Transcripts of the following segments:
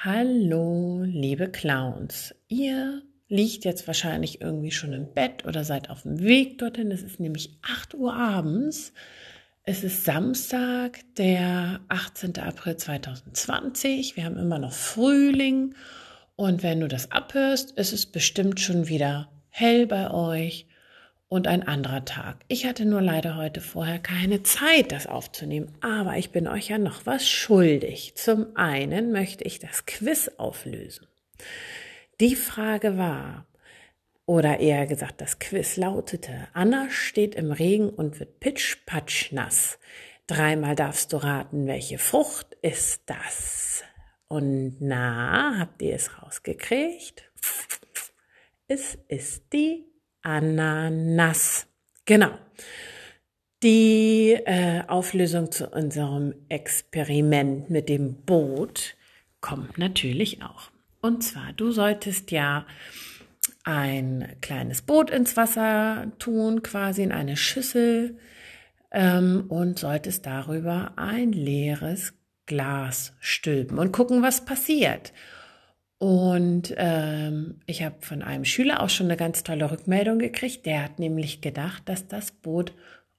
Hallo, liebe Clowns. Ihr liegt jetzt wahrscheinlich irgendwie schon im Bett oder seid auf dem Weg dorthin. Es ist nämlich 8 Uhr abends. Es ist Samstag, der 18. April 2020. Wir haben immer noch Frühling. Und wenn du das abhörst, ist es bestimmt schon wieder hell bei euch und ein anderer Tag. Ich hatte nur leider heute vorher keine Zeit, das aufzunehmen, aber ich bin euch ja noch was schuldig. Zum einen möchte ich das Quiz auflösen. Die Frage war, oder eher gesagt, das Quiz lautete, Anna steht im Regen und wird pitsch-patsch nass. Dreimal darfst du raten, welche Frucht ist das? Und na, habt ihr es rausgekriegt? Es ist die Ananas. Genau. Die äh, Auflösung zu unserem Experiment mit dem Boot kommt natürlich auch. Und zwar, du solltest ja ein kleines Boot ins Wasser tun, quasi in eine Schüssel ähm, und solltest darüber ein leeres Glas stülpen und gucken, was passiert. Und ähm, ich habe von einem Schüler auch schon eine ganz tolle Rückmeldung gekriegt. Der hat nämlich gedacht, dass das Boot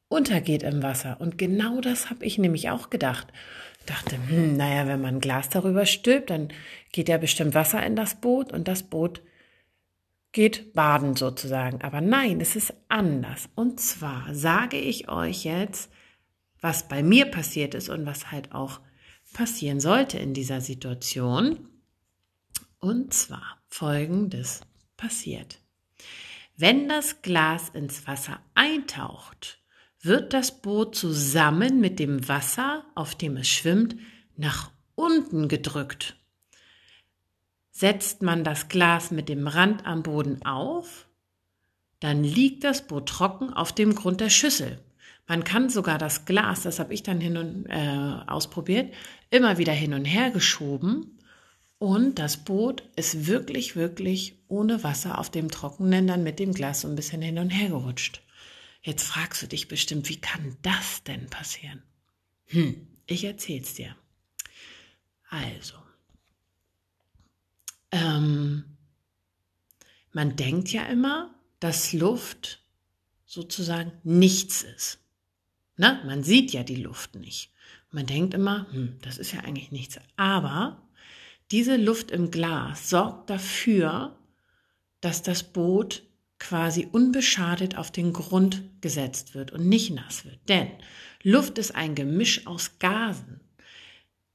untergeht im Wasser. Und genau das habe ich nämlich auch gedacht. dachte, hm, naja, wenn man ein Glas darüber stülpt, dann geht ja bestimmt Wasser in das Boot und das Boot geht baden sozusagen. Aber nein, es ist anders. Und zwar sage ich euch jetzt, was bei mir passiert ist und was halt auch passieren sollte in dieser Situation. Und zwar folgendes passiert. Wenn das Glas ins Wasser eintaucht, wird das Boot zusammen mit dem Wasser, auf dem es schwimmt, nach unten gedrückt. Setzt man das Glas mit dem Rand am Boden auf, dann liegt das Boot trocken auf dem Grund der Schüssel. Man kann sogar das Glas, das habe ich dann hin und äh, ausprobiert, immer wieder hin und her geschoben und das Boot ist wirklich, wirklich ohne Wasser auf dem Trockenen dann mit dem Glas so ein bisschen hin und her gerutscht. Jetzt fragst du dich bestimmt, wie kann das denn passieren? Hm, ich erzähl's dir. Also, ähm, man denkt ja immer, dass Luft sozusagen nichts ist. Na, man sieht ja die Luft nicht. Man denkt immer, hm, das ist ja eigentlich nichts. Aber diese Luft im Glas sorgt dafür, dass das Boot quasi unbeschadet auf den Grund gesetzt wird und nicht nass wird. Denn Luft ist ein Gemisch aus Gasen.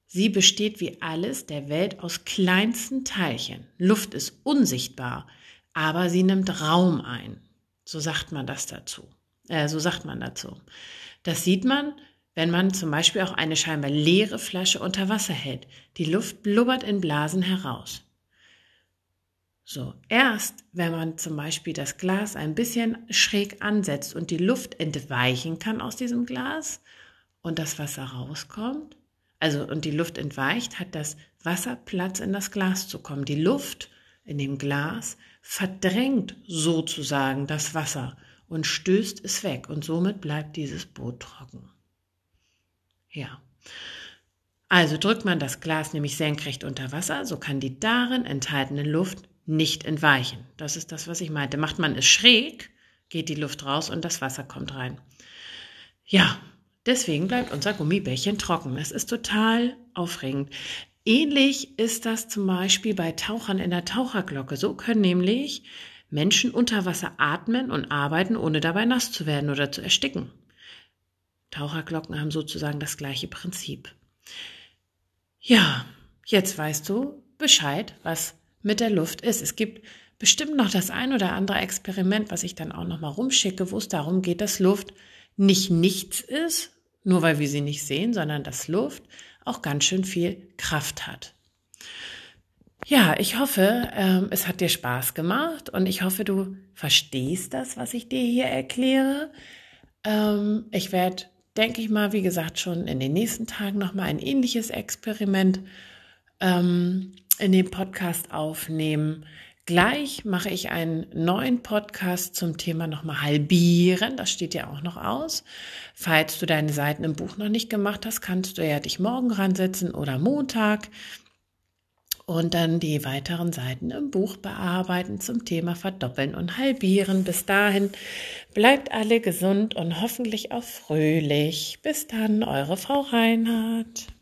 Sie besteht wie alles der Welt aus kleinsten Teilchen. Luft ist unsichtbar, aber sie nimmt Raum ein. So sagt man das dazu. Äh, so sagt man dazu. Das sieht man, wenn man zum Beispiel auch eine scheinbar leere Flasche unter Wasser hält. Die Luft blubbert in Blasen heraus. So, erst wenn man zum Beispiel das Glas ein bisschen schräg ansetzt und die Luft entweichen kann aus diesem Glas und das Wasser rauskommt, also und die Luft entweicht, hat das Wasser Platz in das Glas zu kommen. Die Luft in dem Glas verdrängt sozusagen das Wasser und stößt es weg und somit bleibt dieses Boot trocken. Ja. Also drückt man das Glas nämlich senkrecht unter Wasser, so kann die darin enthaltene Luft nicht entweichen. Das ist das, was ich meinte. Macht man es schräg, geht die Luft raus und das Wasser kommt rein. Ja, deswegen bleibt unser Gummibärchen trocken. Es ist total aufregend. Ähnlich ist das zum Beispiel bei Tauchern in der Taucherglocke. So können nämlich Menschen unter Wasser atmen und arbeiten, ohne dabei nass zu werden oder zu ersticken. Taucherglocken haben sozusagen das gleiche Prinzip. Ja, jetzt weißt du Bescheid, was mit der Luft ist. Es gibt bestimmt noch das ein oder andere Experiment, was ich dann auch noch mal rumschicke, wo es darum geht, dass Luft nicht nichts ist, nur weil wir sie nicht sehen, sondern dass Luft auch ganz schön viel Kraft hat. Ja, ich hoffe, ähm, es hat dir Spaß gemacht und ich hoffe, du verstehst das, was ich dir hier erkläre. Ähm, ich werde denke ich mal, wie gesagt, schon in den nächsten Tagen nochmal ein ähnliches Experiment ähm, in dem Podcast aufnehmen. Gleich mache ich einen neuen Podcast zum Thema nochmal halbieren. Das steht ja auch noch aus. Falls du deine Seiten im Buch noch nicht gemacht hast, kannst du ja dich morgen ransetzen oder Montag. Und dann die weiteren Seiten im Buch bearbeiten zum Thema Verdoppeln und Halbieren. Bis dahin bleibt alle gesund und hoffentlich auch fröhlich. Bis dann, eure Frau Reinhardt.